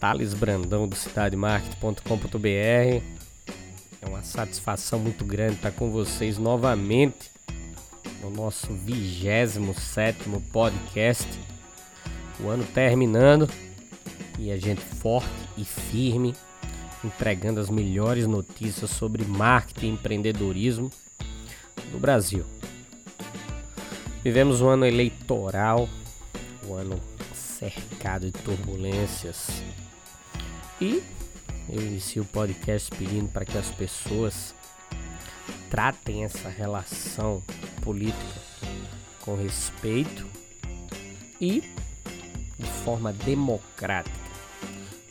Thales Brandão do cidademarketing.com.br. É uma satisfação muito grande estar com vocês novamente no nosso 27 podcast. O ano terminando e a gente forte e firme, entregando as melhores notícias sobre marketing e empreendedorismo do Brasil. Vivemos um ano eleitoral, um ano cercado de turbulências e eu inicio o podcast pedindo para que as pessoas tratem essa relação política com respeito e de forma democrática,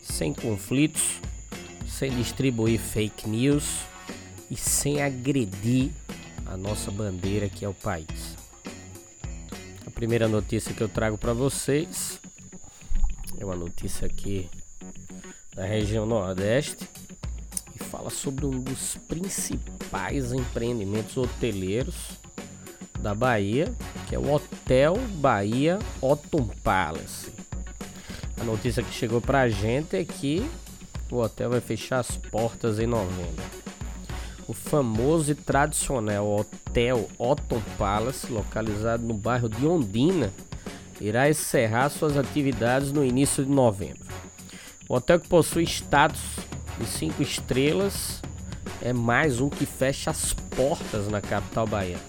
sem conflitos, sem distribuir fake news e sem agredir a nossa bandeira que é o país. A primeira notícia que eu trago para vocês é uma notícia aqui da região Nordeste e fala sobre um dos principais empreendimentos hoteleiros da Bahia, que é o Hotel Bahia Otton Palace. A notícia que chegou pra gente é que o hotel vai fechar as portas em novembro. O famoso e tradicional Hotel Otton Palace, localizado no bairro de Ondina, irá encerrar suas atividades no início de novembro. O hotel que possui status de 5 estrelas é mais um que fecha as portas na capital baiana.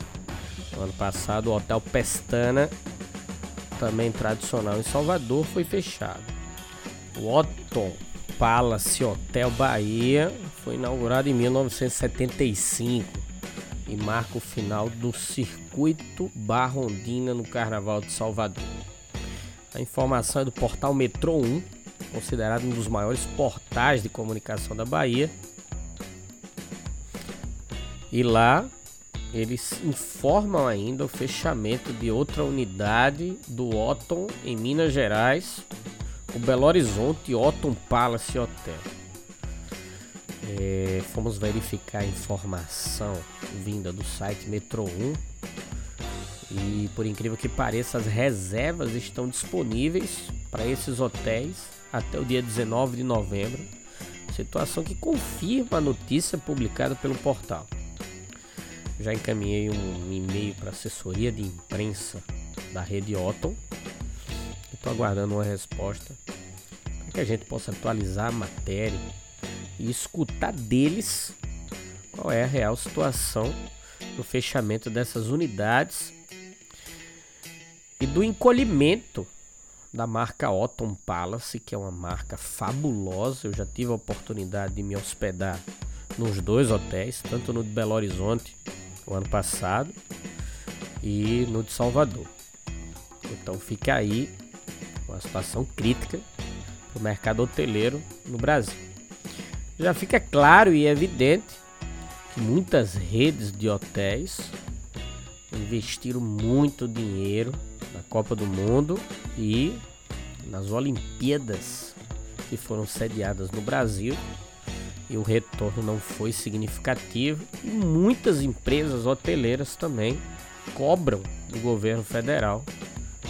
No ano passado, o Hotel Pestana, também tradicional em Salvador, foi fechado. O Otton Palace Hotel Bahia foi inaugurado em 1975 e marca o final do circuito Barrondina no Carnaval de Salvador. A informação é do portal Metro 1, considerado um dos maiores portais de comunicação da Bahia. E lá eles informam ainda o fechamento de outra unidade do Otton em Minas Gerais, o Belo Horizonte Otton Palace Hotel. É, fomos verificar a informação vinda do site Metro 1 e por incrível que pareça, as reservas estão disponíveis para esses hotéis até o dia 19 de novembro. Situação que confirma a notícia publicada pelo portal. Já encaminhei um e-mail para a assessoria de imprensa da rede Otton. Estou aguardando uma resposta para que a gente possa atualizar a matéria e escutar deles qual é a real situação do fechamento dessas unidades e do encolhimento da marca Otton Palace, que é uma marca fabulosa. Eu já tive a oportunidade de me hospedar nos dois hotéis, tanto no de Belo Horizonte o ano passado e no de Salvador. Então fica aí uma situação crítica para o mercado hoteleiro no Brasil. Já fica claro e evidente que muitas redes de hotéis investiram muito dinheiro na Copa do Mundo e nas Olimpíadas que foram sediadas no Brasil e o retorno não foi significativo e muitas empresas hoteleiras também cobram do governo federal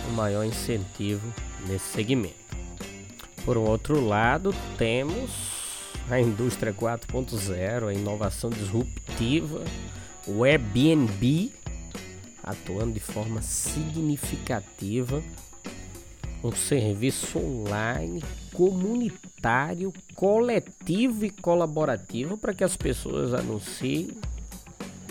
um maior incentivo nesse segmento. Por outro lado, temos a indústria 4.0, a inovação disruptiva, o Airbnb atuando de forma significativa um serviço online comunitário, coletivo e colaborativo para que as pessoas anunciem,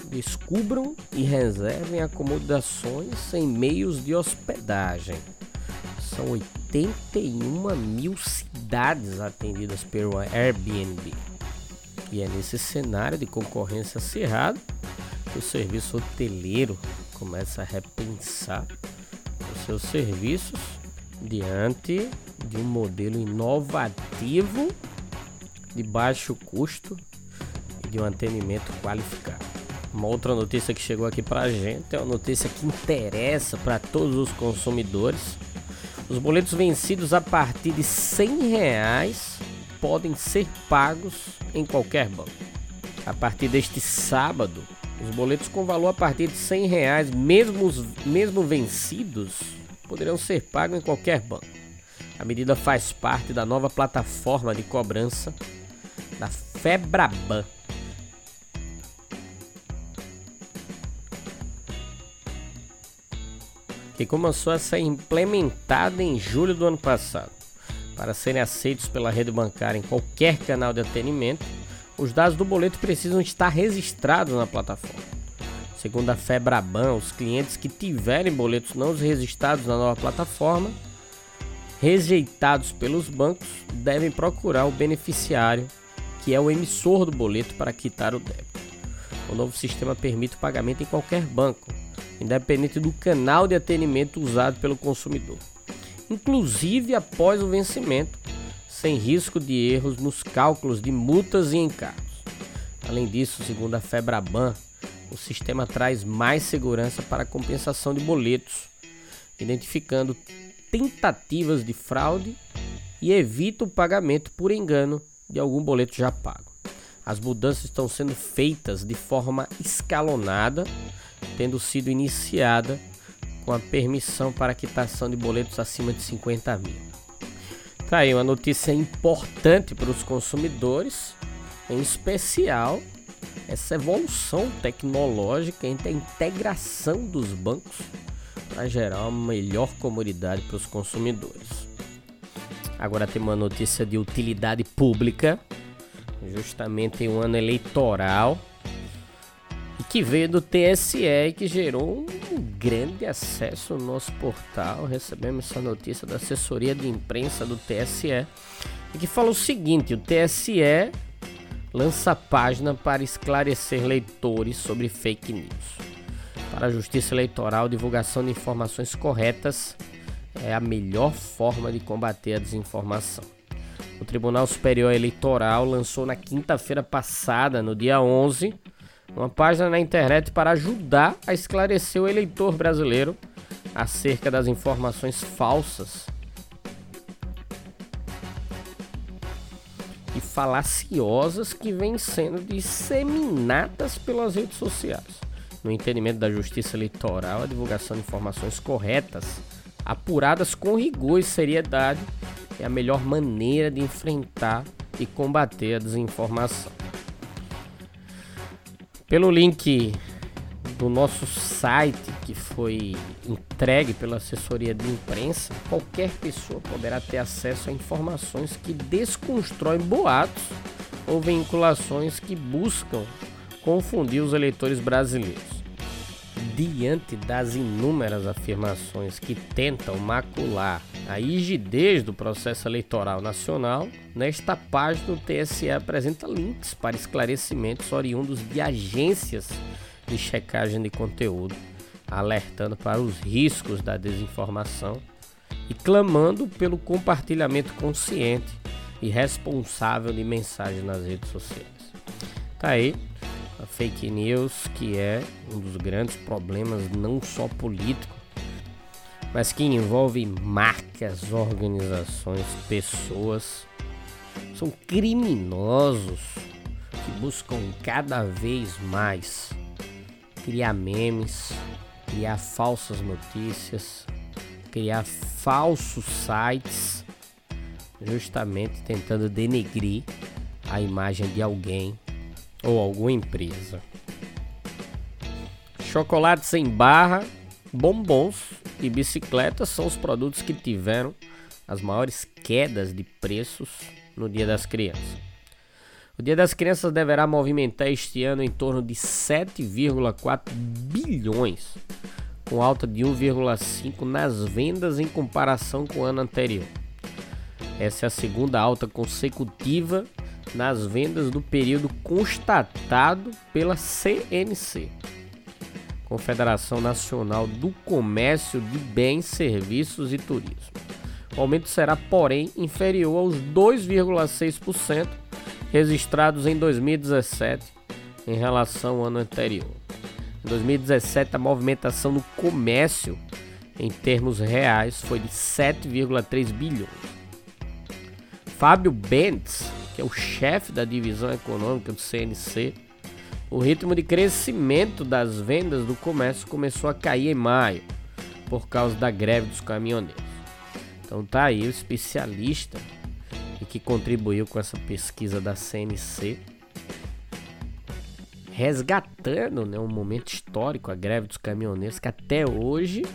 descubram e reservem acomodações em meios de hospedagem. São 81 mil cidades atendidas pelo Airbnb. E é nesse cenário de concorrência acirrada que o serviço hoteleiro começa a repensar os seus serviços diante de um modelo inovativo de baixo custo e de um atendimento qualificado. Uma outra notícia que chegou aqui para a gente é uma notícia que interessa para todos os consumidores. Os boletos vencidos a partir de 100 reais podem ser pagos em qualquer banco. A partir deste sábado, os boletos com valor a partir de 100 reais, mesmo, mesmo vencidos, poderão ser pagos em qualquer banco. A medida faz parte da nova plataforma de cobrança da Febraban. Que começou a ser implementada em julho do ano passado. Para serem aceitos pela rede bancária em qualquer canal de atendimento, os dados do boleto precisam estar registrados na plataforma. Segundo a Febraban, os clientes que tiverem boletos não registrados na nova plataforma, rejeitados pelos bancos, devem procurar o beneficiário, que é o emissor do boleto, para quitar o débito. O novo sistema permite o pagamento em qualquer banco, independente do canal de atendimento usado pelo consumidor, inclusive após o vencimento, sem risco de erros nos cálculos de multas e encargos. Além disso, segundo a Febraban, o sistema traz mais segurança para compensação de boletos, identificando tentativas de fraude e evita o pagamento por engano de algum boleto já pago. As mudanças estão sendo feitas de forma escalonada, tendo sido iniciada com a permissão para quitação de boletos acima de 50 mil. Tá aí uma notícia importante para os consumidores, em especial essa evolução tecnológica entre a integração dos bancos para gerar uma melhor comodidade para os consumidores. Agora tem uma notícia de utilidade pública, justamente em um ano eleitoral, que veio do TSE e que gerou um grande acesso no nosso portal. Recebemos essa notícia da assessoria de imprensa do TSE que fala o seguinte: o TSE lança página para esclarecer leitores sobre fake news. Para a Justiça Eleitoral, divulgação de informações corretas é a melhor forma de combater a desinformação. O Tribunal Superior Eleitoral lançou na quinta-feira passada, no dia 11, uma página na internet para ajudar a esclarecer o eleitor brasileiro acerca das informações falsas falaciosas que vêm sendo disseminadas pelas redes sociais. No entendimento da Justiça Eleitoral, a divulgação de informações corretas, apuradas com rigor e seriedade, é a melhor maneira de enfrentar e combater a desinformação. Pelo link do nosso site que foi entregue pela assessoria de imprensa, qualquer pessoa poderá ter acesso a informações que desconstroem boatos ou vinculações que buscam confundir os eleitores brasileiros. Diante das inúmeras afirmações que tentam macular a rigidez do processo eleitoral nacional, nesta página o TSE apresenta links para esclarecimentos oriundos de agências de checagem de conteúdo, alertando para os riscos da desinformação e clamando pelo compartilhamento consciente e responsável de mensagens nas redes sociais. Tá aí a fake news, que é um dos grandes problemas não só político, mas que envolve marcas, organizações, pessoas. São criminosos que buscam cada vez mais criar memes, criar falsas notícias, criar falsos sites, justamente tentando denegrir a imagem de alguém ou alguma empresa. Chocolates em barra, bombons e bicicletas são os produtos que tiveram as maiores quedas de preços no Dia das Crianças. O Dia das Crianças deverá movimentar este ano em torno de 7,4 bilhões, com alta de 1,5 nas vendas em comparação com o ano anterior. Essa é a segunda alta consecutiva nas vendas do período constatado pela CNC, Confederação Nacional do Comércio de Bens, Serviços e Turismo. O aumento será, porém, inferior aos 2,6% registrados em 2017 em relação ao ano anterior. Em 2017, a movimentação no comércio em termos reais foi de 7,3 bilhões. Fábio Bentes, que é o chefe da divisão econômica do CNC, o ritmo de crescimento das vendas do comércio começou a cair em maio, por causa da greve dos caminhoneiros. Então tá aí o especialista e que contribuiu com essa pesquisa da CNC, resgatando né, um momento histórico, a greve dos caminhoneiros, que até hoje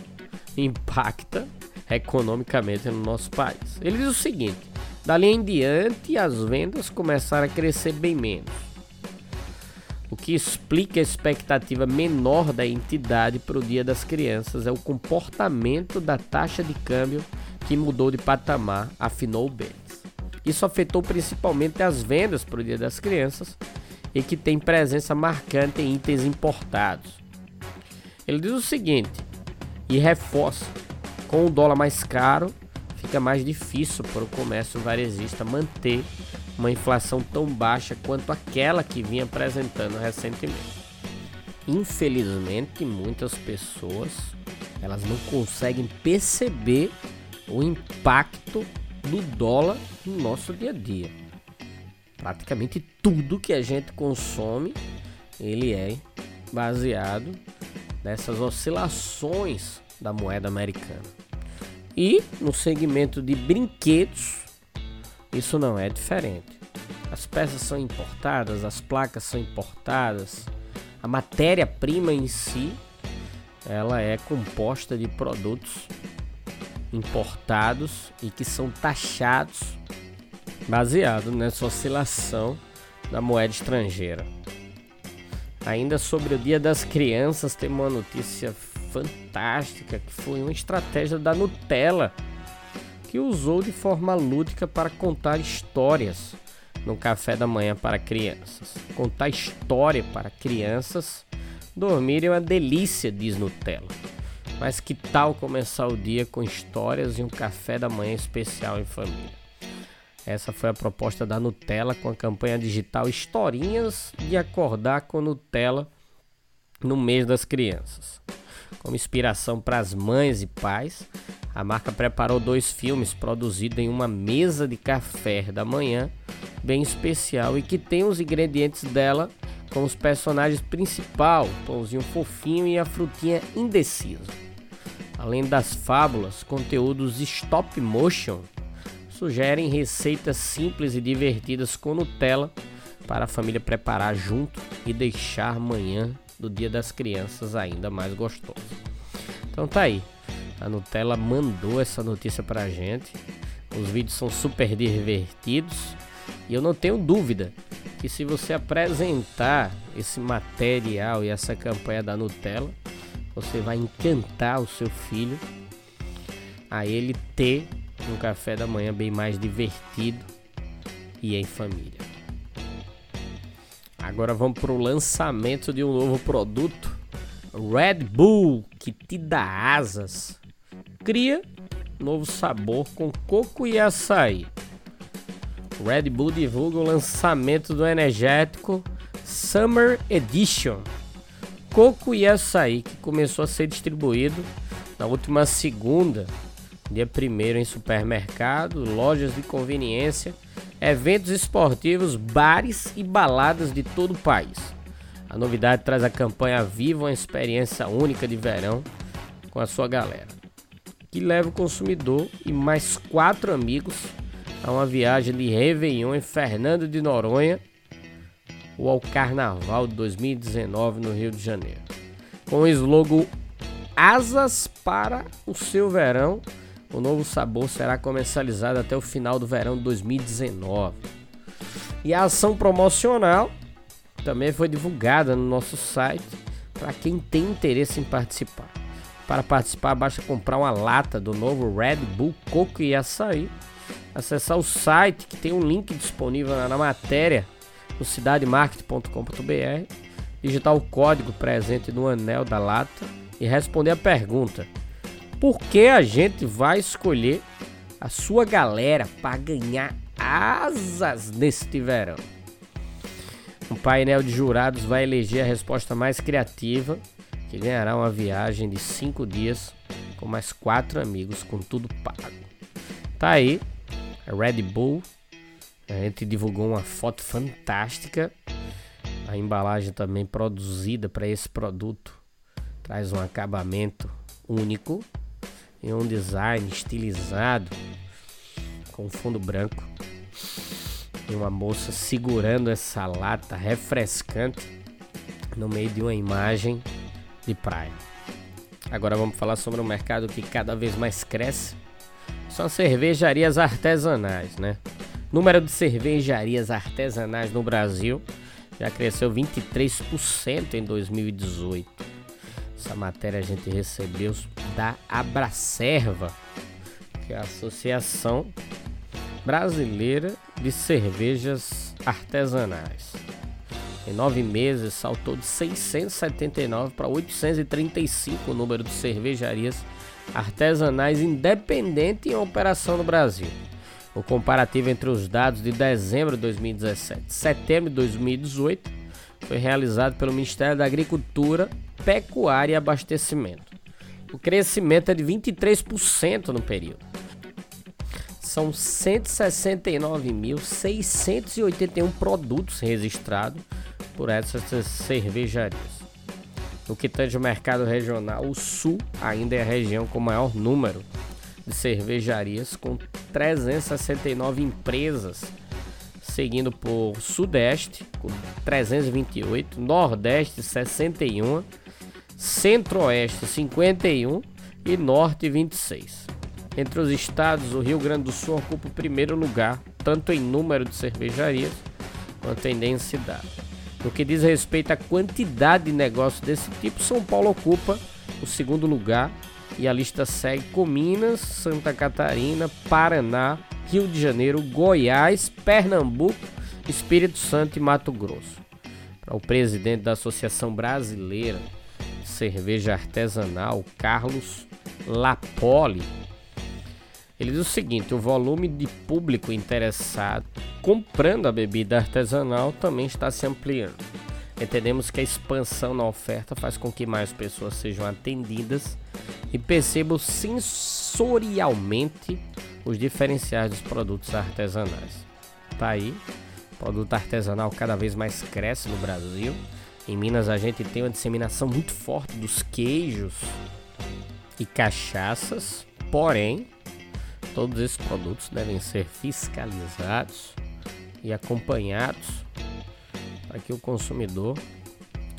impacta economicamente no nosso país. Ele diz o seguinte: dali em diante as vendas começaram a crescer bem menos, o que explica a expectativa menor da entidade para o Dia das Crianças é o comportamento da taxa de câmbio que mudou de patamar, afinou o Bentes. Isso afetou principalmente as vendas para o Dia das Crianças e que tem presença marcante em itens importados. Ele diz o seguinte, e reforça: com o dólar mais caro, fica mais difícil para o comércio varejista manter uma inflação tão baixa quanto aquela que vinha apresentando recentemente. Infelizmente, muitas pessoas elas não conseguem perceber o impacto do dólar no nosso dia a dia. Praticamente tudo que a gente consome, ele é baseado nessas oscilações da moeda americana. E no segmento de brinquedos, isso não é diferente. As peças são importadas, as placas são importadas, a matéria-prima em si, ela é composta de produtos importados e que são taxados baseado nessa oscilação da moeda estrangeira. Ainda sobre o Dia das Crianças, tem uma notícia fantástica que foi uma estratégia da Nutella que usou de forma lúdica para contar histórias no café da manhã para crianças. Contar história para crianças dormir é uma delícia, diz Nutella. Mas que tal começar o dia com histórias e um café da manhã especial em família? Essa foi a proposta da Nutella com a campanha digital Historinhas de Acordar com Nutella no mês das crianças. Como inspiração para as mães e pais, a marca preparou dois filmes produzidos em uma mesa de café da manhã bem especial e que tem os ingredientes dela com os personagens principal, pãozinho fofinho e a frutinha indecisa. Além das fábulas, conteúdos stop motion sugerem receitas simples e divertidas com Nutella para a família preparar junto e deixar amanhã do Dia das Crianças ainda mais gostoso. Então tá aí. A Nutella mandou essa notícia pra gente. Os vídeos são super divertidos e eu não tenho dúvida que se você apresentar esse material e essa campanha da Nutella, você vai encantar o seu filho a ele ter um café da manhã bem mais divertido e em família. Agora vamos para o lançamento de um novo produto, Red Bull, que te dá asas. Cria novo sabor com coco e açaí. Red Bull divulga o lançamento do energético Summer Edition coco e açaí, que começou a ser distribuído na última segunda, dia 1 em supermercado, lojas de conveniência, eventos esportivos, bares e baladas de todo o país. A novidade traz a campanha Viva uma experiência única de verão com a sua galera, que leva o consumidor e mais quatro amigos a uma viagem de Réveillon em Fernando de Noronha ou ao Carnaval de 2019 no Rio de Janeiro. Com o slogan Asas para o seu verão, o novo sabor será comercializado até o final do verão de 2019. E a ação promocional também foi divulgada no nosso site para quem tem interesse em participar. Para participar, basta comprar uma lata do novo Red Bull Coco e Açaí, acessar o site que tem um link disponível na matéria no cidademarket.com.br, digitar o código presente no anel da lata e responder a pergunta: por que a gente vai escolher a sua galera para ganhar asas neste verão. Um painel de jurados vai eleger a resposta mais criativa, que ganhará uma viagem de 5 dias com mais quatro amigos, com tudo pago. Tá aí, a Red Bull. A gente divulgou uma foto fantástica. A embalagem também produzida para esse produto traz um acabamento único e um design estilizado com fundo branco e uma moça segurando essa lata refrescante no meio de uma imagem de praia. Agora vamos falar sobre um mercado que cada vez mais cresce. São cervejarias artesanais, né? Número de cervejarias artesanais no Brasil já cresceu 23% em 2018. Essa matéria a gente recebeu da Abracerva, que é a Associação Brasileira de Cervejas Artesanais. Em nove meses, saltou de 679 para 835 o número de cervejarias artesanais independentes em operação no Brasil. O comparativo entre os dados de dezembro de 2017 e setembro de 2018 foi realizado pelo Ministério da Agricultura, Pecuária e Abastecimento. O crescimento é de 23% no período. São 169.681 produtos registrados por essas cervejarias. No que tange o mercado regional, o Sul ainda é a região com maior número de cervejarias, com 369 empresas, seguindo por Sudeste, com 328, Nordeste, 61, Centro-Oeste, 51 e Norte, 26. Entre os estados, o Rio Grande do Sul ocupa o primeiro lugar, tanto em número de cervejarias quanto em densidade. No que diz respeito à quantidade de negócios desse tipo, São Paulo ocupa o segundo lugar e a lista segue com Minas, Santa Catarina, Paraná, Rio de Janeiro, Goiás, Pernambuco, Espírito Santo e Mato Grosso. Para o presidente da Associação Brasileira de Cerveja Artesanal, Carlos Lapoli, ele diz o seguinte: o volume de público interessado comprando a bebida artesanal também está se ampliando. Entendemos que a expansão na oferta faz com que mais pessoas sejam atendidas e percebam sensorialmente os diferenciais dos produtos artesanais. Tá aí, o produto artesanal cada vez mais cresce no Brasil. Em Minas a gente tem uma disseminação muito forte dos queijos e cachaças, porém Todos esses produtos devem ser fiscalizados e acompanhados para que o consumidor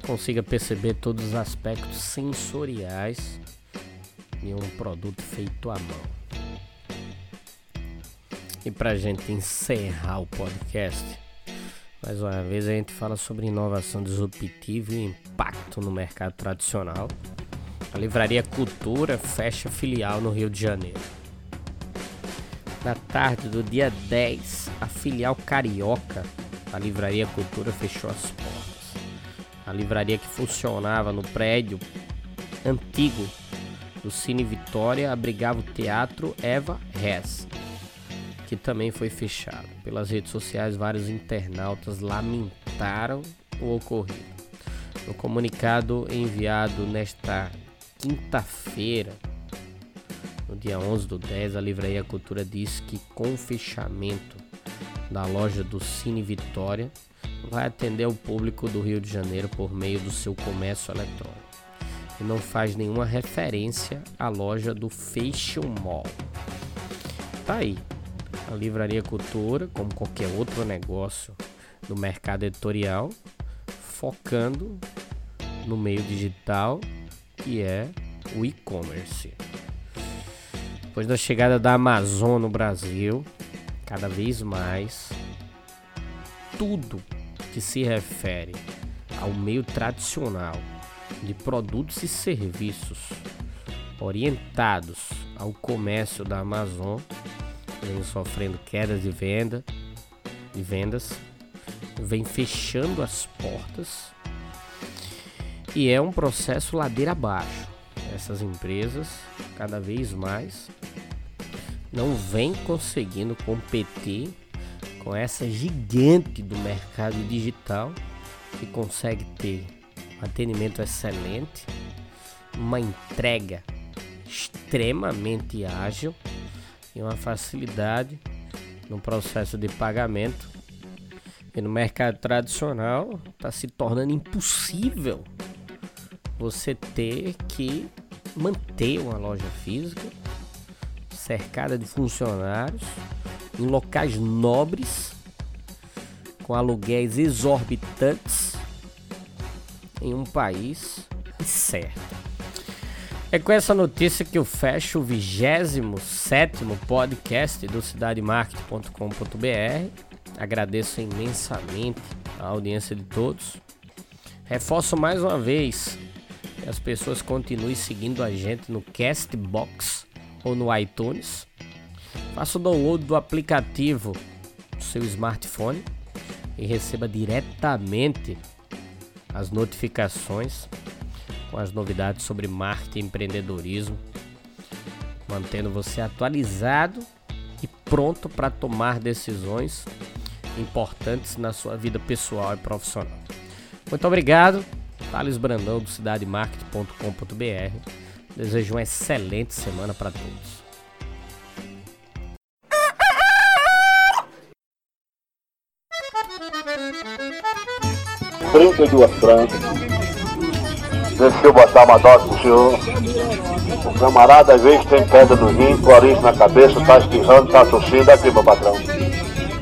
consiga perceber todos os aspectos sensoriais de um produto feito à mão. E para a gente encerrar o podcast, mais uma vez a gente fala sobre inovação disruptiva e impacto no mercado tradicional. A Livraria Cultura fecha filial no Rio de Janeiro. Na tarde do dia 10, a filial carioca da Livraria Cultura fechou as portas. A livraria que funcionava no prédio antigo do Cine Vitória abrigava o teatro Eva Hess, que também foi fechado. Pelas redes sociais, vários internautas lamentaram o ocorrido. No comunicado enviado nesta quinta-feira, no dia 11 do 10, a Livraria Cultura disse que com o fechamento da loja do Cine Vitória, vai atender o público do Rio de Janeiro por meio do seu comércio eletrônico. E não faz nenhuma referência à loja do Fashion Mall. Tá aí. A Livraria Cultura, como qualquer outro negócio do mercado editorial, focando no meio digital, que é o e-commerce. Depois da chegada da Amazon no Brasil, cada vez mais, tudo que se refere ao meio tradicional de produtos e serviços orientados ao comércio da Amazon vem sofrendo quedas de venda de vendas, vem fechando as portas e é um processo ladeira abaixo. Essas empresas cada vez mais não vem conseguindo competir com essa gigante do mercado digital que consegue ter um atendimento excelente, uma entrega extremamente ágil e uma facilidade no processo de pagamento. E no mercado tradicional está se tornando impossível você ter que manter uma loja física cercada de funcionários em locais nobres com aluguéis exorbitantes em um país certo. É com essa notícia que eu fecho o 27 podcast do cidademarket.com.br. Agradeço imensamente a audiência de todos. Reforço mais uma vez que as pessoas continuem seguindo a gente no Castbox ou no iTunes. Faça o download do aplicativo no seu smartphone e receba diretamente as notificações com as novidades sobre marketing e empreendedorismo, mantendo você atualizado e pronto para tomar decisões importantes na sua vida pessoal e profissional. Muito obrigado, Thales Brandão do cidademarket.com.br. Desejo uma excelente semana para todos. 32 francas. Deixa eu botar uma dose pro senhor. O camarada às vezes tem pedra no rim, clorinho na cabeça, tá espirrando, tá tossindo. Aqui, meu patrão.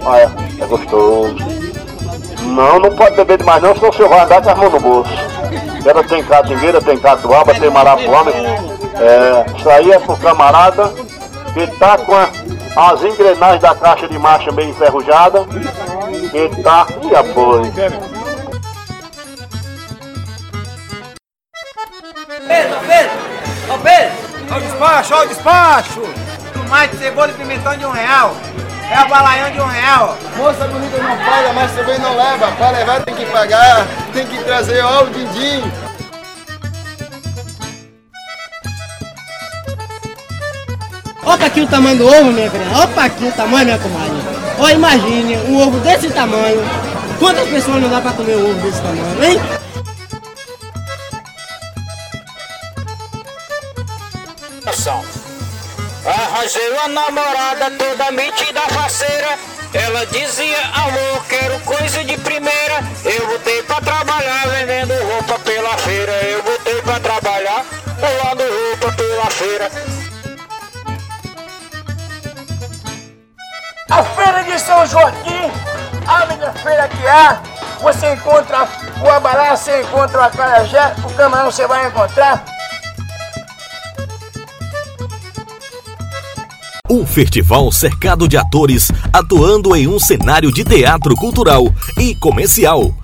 Olha, é gostoso. Não, não pode beber demais não, senão o senhor vai andar com as mãos no bolso. Ela tem catingueira, tem catuaba, tem marapuama. É, isso aí é pro camarada que tá com a, as engrenagens da caixa de marcha bem enferrujada. Que tá, e apoio. Pedro, Pedro! Ô Pedro! Ó o despacho, ó o despacho! Tomate, cebola e pimentão de um real. É o balaião de um real. Moça bonita não paga, mas também não leva. Para levar tem que pagar, tem que trazer ó o din-din. Opa aqui o tamanho do ovo, minha filha. Opa aqui o tamanho, minha comadre. Ó, imagine um ovo desse tamanho. Quantas pessoas não dá pra comer um ovo desse tamanho, hein? Arranjei uma namorada toda metida faceira. Ela dizia, amor, quero coisa São Joaquim, a melhor feira que há. Você encontra o abará, você encontra o acarajé, o camarão você vai encontrar. Um festival cercado de atores atuando em um cenário de teatro cultural e comercial.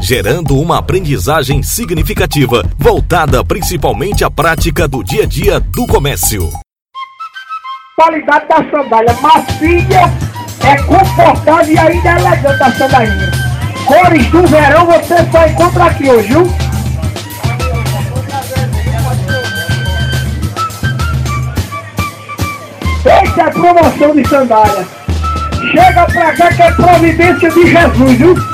gerando uma aprendizagem significativa voltada principalmente à prática do dia a dia do comércio. Qualidade da sandália macia, é confortável e ainda é elegante a sandalinha. Cores do verão você só encontra aqui hoje, viu? Essa é promoção de sandália. Chega pra cá que é providência de Jesus, viu?